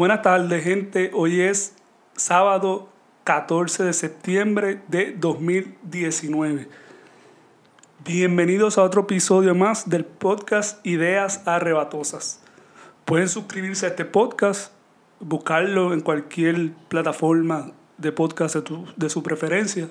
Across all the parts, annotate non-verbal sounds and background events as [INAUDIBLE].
Buenas tardes, gente. Hoy es sábado 14 de septiembre de 2019. Bienvenidos a otro episodio más del podcast Ideas Arrebatosas. Pueden suscribirse a este podcast, buscarlo en cualquier plataforma de podcast de, de su preferencia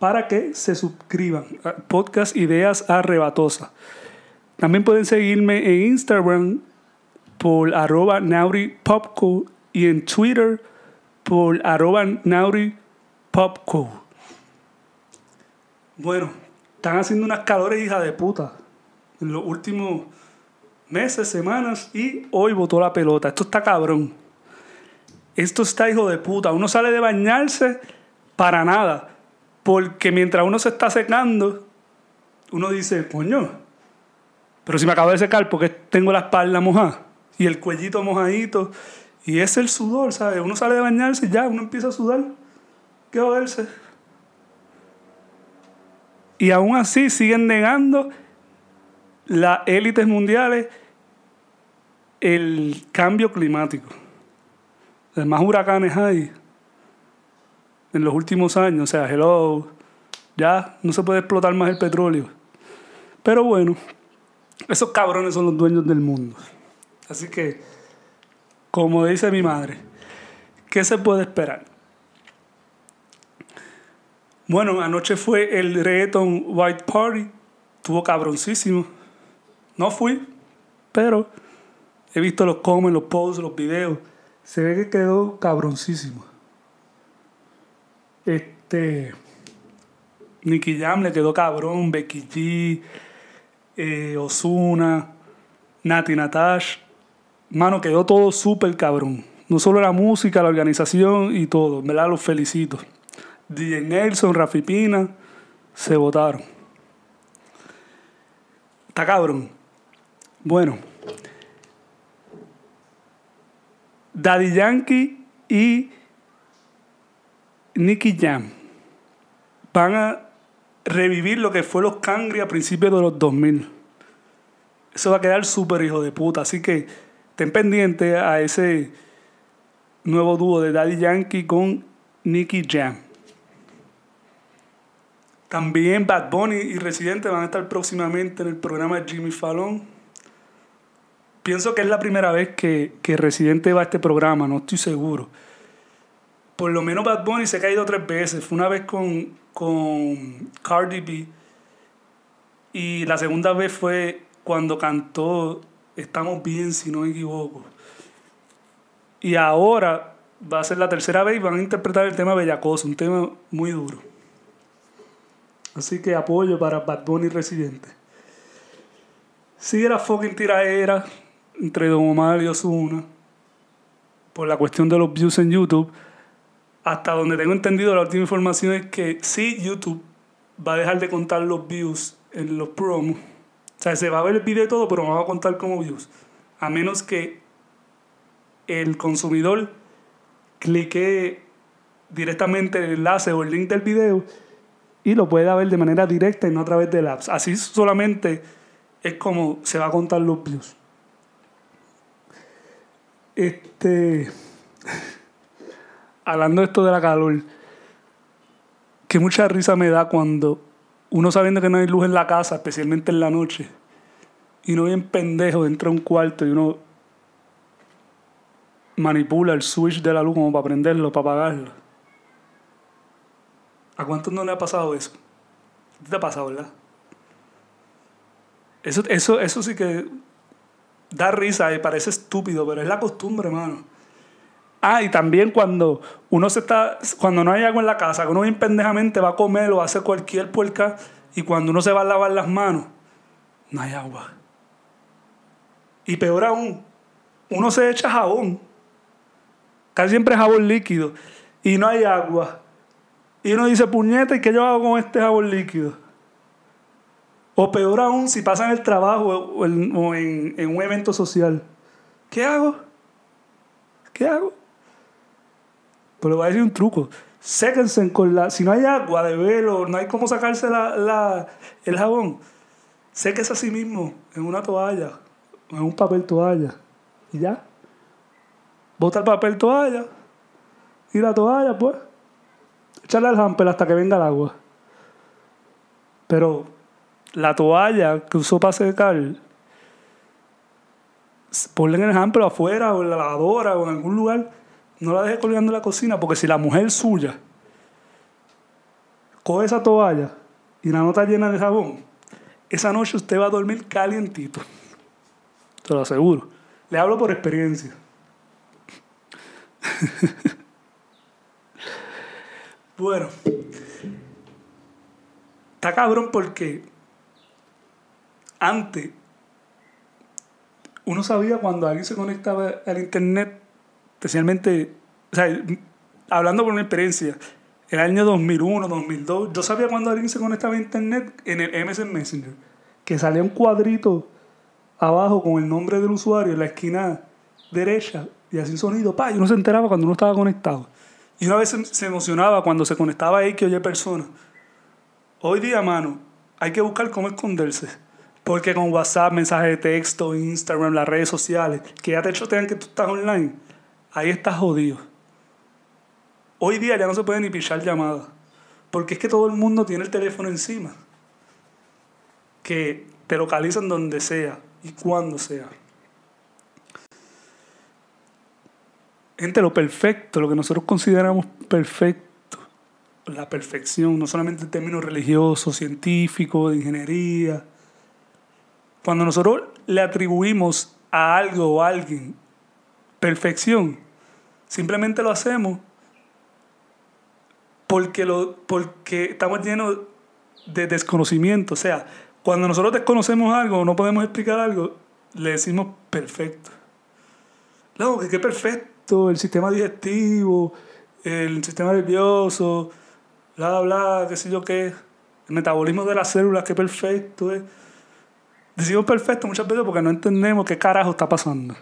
para que se suscriban. Podcast Ideas Arrebatosas. También pueden seguirme en Instagram por arroba nauripopco y en Twitter por arroba nauripopco. Bueno, están haciendo unas calores hija de puta en los últimos meses, semanas y hoy botó la pelota. Esto está cabrón. Esto está hijo de puta. Uno sale de bañarse para nada. Porque mientras uno se está secando, uno dice, coño, pero si me acabo de secar porque tengo la espalda mojada y el cuellito mojadito. Y es el sudor, ¿sabes? Uno sale de bañarse y ya, uno empieza a sudar. ¿Qué joderse? Y aún así siguen negando las élites mundiales el cambio climático. Hay más huracanes hay en los últimos años. O sea, hello, ya no se puede explotar más el petróleo. Pero bueno, esos cabrones son los dueños del mundo. Así que, como dice mi madre, ¿qué se puede esperar? Bueno, anoche fue el reggaeton White Party. Estuvo cabroncísimo. No fui, pero he visto los comments, los posts, los videos. Se ve que quedó cabroncísimo. Este. Nicky Jam le quedó cabrón. Becky G. Eh, Osuna. Nati Natash. Mano, quedó todo súper cabrón. No solo la música, la organización y todo. Verdad, los felicito. DJ Nelson, Rafi Pina, se votaron. Está cabrón. Bueno. Daddy Yankee y Nicky Jam van a revivir lo que fue los Cangri a principios de los 2000. Eso va a quedar súper hijo de puta. Así que estén pendientes a ese nuevo dúo de Daddy Yankee con Nicky Jam. También Bad Bunny y Residente van a estar próximamente en el programa de Jimmy Fallon. Pienso que es la primera vez que, que Residente va a este programa, no estoy seguro. Por lo menos Bad Bunny se ha caído tres veces. Fue una vez con, con Cardi B. Y la segunda vez fue cuando cantó Estamos bien, si no me equivoco. Y ahora va a ser la tercera vez y van a interpretar el tema Bellacoso, un tema muy duro. Así que apoyo para Bad Bunny Residente. Sigue la fucking tiraera entre Don Omar y Ozuna por la cuestión de los views en YouTube. Hasta donde tengo entendido, la última información es que sí, YouTube va a dejar de contar los views en los promos. O sea, se va a ver el video y todo, pero no va a contar como views. A menos que el consumidor clique directamente el enlace o el link del video y lo pueda ver de manera directa y no a través del apps. Así solamente es como se va a contar los views. Este. [LAUGHS] Hablando de esto de la calor, que mucha risa me da cuando uno sabiendo que no hay luz en la casa, especialmente en la noche, y uno bien pendejo dentro de un cuarto y uno manipula el switch de la luz como para prenderlo, para apagarlo. ¿A cuántos no le ha pasado eso? ¿Te ha pasado, verdad? Eso, eso, eso sí que da risa y parece estúpido, pero es la costumbre, hermano. Ah, y también cuando uno se está, cuando no hay agua en la casa, que uno bien va a comer o hacer cualquier puerca, y cuando uno se va a lavar las manos, no hay agua. Y peor aún, uno se echa jabón, casi siempre jabón líquido, y no hay agua. Y uno dice, puñeta, ¿y qué yo hago con este jabón líquido? O peor aún, si pasa en el trabajo o en un evento social. ¿Qué hago? ¿Qué hago? Pero voy a decir un truco. Séquense con la... Si no hay agua de velo, no hay cómo sacarse la, la- el jabón, séquese a sí mismo en una toalla, en un papel toalla. Y ya. bota el papel toalla y la toalla, pues, echarle al hamper hasta que venga el agua. Pero la toalla que usó para secar, ponle en el hamper afuera o en la lavadora o en algún lugar. No la deje colgando en la cocina porque si la mujer suya coge esa toalla y la nota llena de jabón, esa noche usted va a dormir calientito. Te lo aseguro. Le hablo por experiencia. [LAUGHS] bueno. Está cabrón porque antes uno sabía cuando alguien se conectaba al internet, especialmente, o sea, hablando por una experiencia, en el año 2001, 2002, yo sabía cuando alguien se conectaba a internet en el MSN Messenger, que salía un cuadrito abajo con el nombre del usuario en la esquina derecha y así un sonido, pa, y uno se enteraba cuando uno estaba conectado. Y una vez se emocionaba cuando se conectaba a X o Y persona. Hoy día, mano, hay que buscar cómo esconderse. Porque con WhatsApp, mensajes de texto, Instagram, las redes sociales, que ya te chotean que tú estás online, ahí estás jodido. Hoy día ya no se puede ni pichar llamadas. Porque es que todo el mundo tiene el teléfono encima. Que te localizan donde sea y cuando sea. Gente, lo perfecto, lo que nosotros consideramos perfecto, la perfección, no solamente en términos religiosos, científicos, de ingeniería. Cuando nosotros le atribuimos a algo o a alguien perfección, simplemente lo hacemos porque, lo, porque estamos llenos de desconocimiento. O sea, cuando nosotros desconocemos algo o no podemos explicar algo, le decimos perfecto. No, que qué perfecto, el sistema digestivo, el sistema nervioso, bla, bla, qué sé yo qué. El metabolismo de las células, qué perfecto es. Decimos perfecto muchas veces porque no entendemos qué carajo está pasando.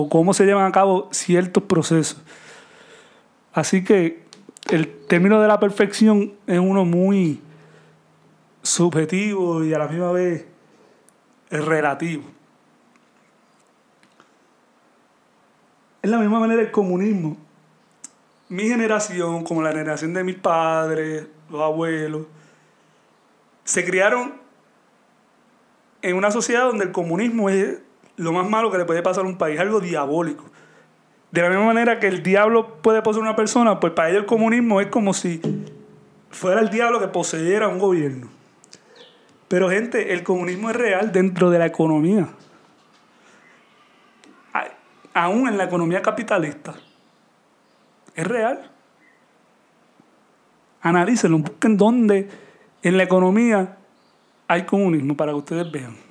O cómo se llevan a cabo ciertos procesos. Así que el término de la perfección es uno muy subjetivo y a la misma vez relativo. Es la misma manera el comunismo. Mi generación, como la generación de mis padres, los abuelos, se criaron en una sociedad donde el comunismo es lo más malo que le puede pasar a un país, algo diabólico. De la misma manera que el diablo puede poseer una persona, pues para ellos el comunismo es como si fuera el diablo que poseyera un gobierno. Pero gente, el comunismo es real dentro de la economía. Aún en la economía capitalista. Es real. Analícenlo, busquen dónde en la economía hay comunismo para que ustedes vean.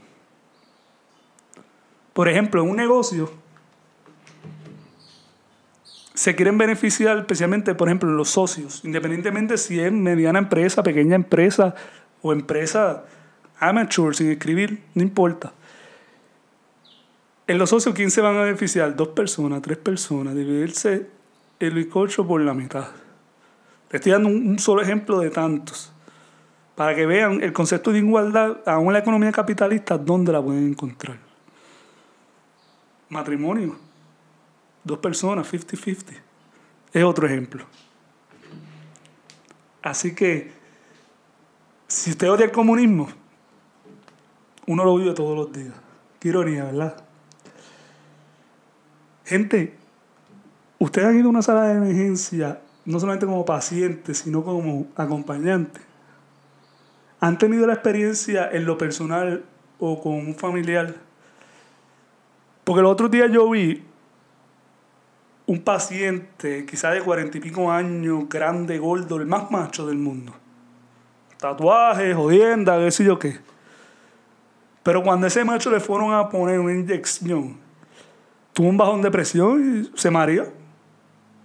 Por ejemplo, en un negocio se quieren beneficiar especialmente, por ejemplo, los socios, independientemente si es mediana empresa, pequeña empresa o empresa amateur, sin escribir, no importa. En los socios, ¿quién se van a beneficiar? Dos personas, tres personas, dividirse el bizcocho por la mitad. Le estoy dando un, solo ejemplo de tantos. Para que vean el concepto de igualdad, aún en la economía capitalista, ¿dónde la pueden encontrar? Matrimonio. Dos personas, 50-50. Es otro ejemplo. Así que, si usted odia el comunismo, uno lo vive todos los días. Qué ironía, ¿verdad? Gente, ustedes han ido a una sala de emergencia no solamente como paciente, sino como acompañante. ¿Han tenido la experiencia en lo personal o con un familiar? Porque el otro día yo vi un paciente, quizá de cuarenta y pico años, grande, gordo, el más macho del mundo. Tatuajes, jodienda, qué sé yo qué. Pero cuando ese macho le fueron a poner una inyección, tuvo un bajón de presión y se mareó.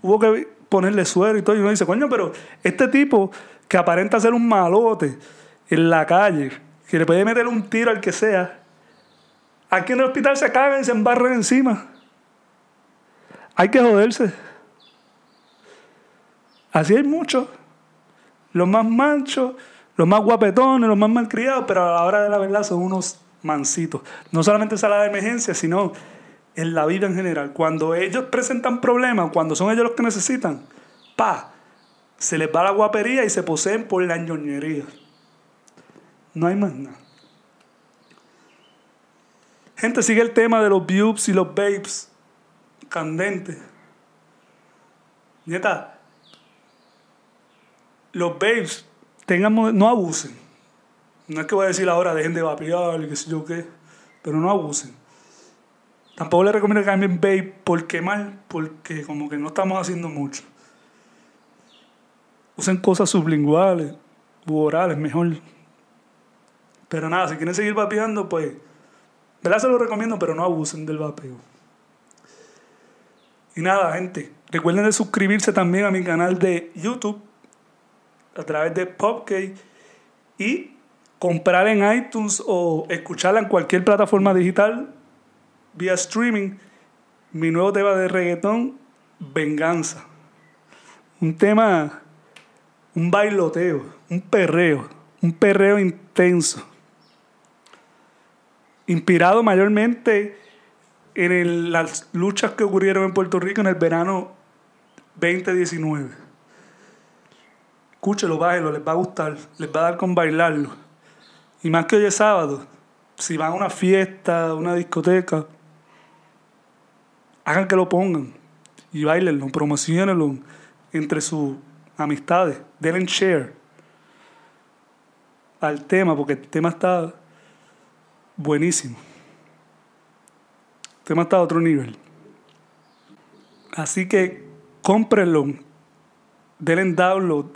Hubo que ponerle suero y todo. Y uno dice, coño, pero este tipo que aparenta ser un malote en la calle, que le puede meter un tiro al que sea, aquí en el hospital se cagan se embarran encima. Hay que joderse. Así hay muchos. Los más manchos, los más guapetones, los más malcriados, pero a la hora de la verdad son unos mansitos. No solamente sala de emergencia, sino en la vida en general. Cuando ellos presentan problemas, cuando son ellos los que necesitan, pa, se les va la guapería y se poseen por la ñoñería. No hay más nada. Gente, sigue el tema de los views y los babes candentes. Nieta, los babes tengan, no abusen. No es que voy a decir ahora dejen de vapear y qué sé yo qué, pero no abusen. Tampoco les recomiendo que cambien babe por mal, porque como que no estamos haciendo mucho. Usen cosas sublinguales u orales mejor. Pero nada, si quieren seguir vapeando, pues, ¿verdad? Se lo recomiendo, pero no abusen del vapeo. Y nada, gente, recuerden de suscribirse también a mi canal de YouTube a través de Popcake y comprar en iTunes o escucharla en cualquier plataforma digital vía streaming mi nuevo tema de reggaetón, Venganza. Un tema, un bailoteo, un perreo, un perreo intenso. Inspirado mayormente en las luchas que ocurrieron en Puerto Rico en el verano 2019. Escúchelo, bájelo, les va a gustar, les va a dar con bailarlo. Y más que hoy es sábado, si van a una fiesta, una discoteca, hagan que lo pongan y bailenlo, promocionenlo entre sus amistades, denle share al tema, porque el tema está buenísimo. El tema está a otro nivel. Así que cómprenlo, denle download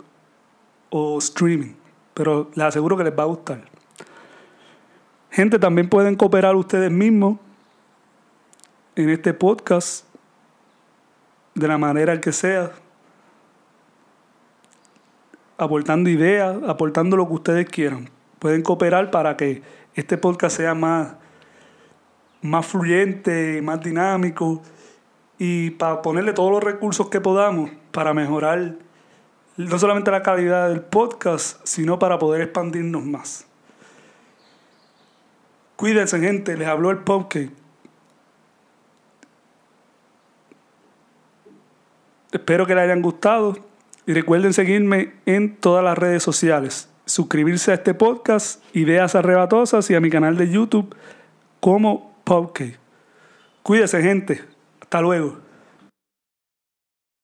o streaming, pero les aseguro que les va a gustar. Gente, también pueden cooperar ustedes mismos en este podcast de la manera que sea, aportando ideas, aportando lo que ustedes quieran. Pueden cooperar para que este podcast sea más, más fluyente, más dinámico y para ponerle todos los recursos que podamos para mejorar no solamente la calidad del podcast, sino para poder expandirnos más. Cuídense, gente. Les habló el podcast. Espero que les hayan gustado y recuerden seguirme en todas las redes sociales. Suscribirse a este podcast, Ideas Arrebatosas y a mi canal de YouTube como Podcast. Cuídense gente. Hasta luego.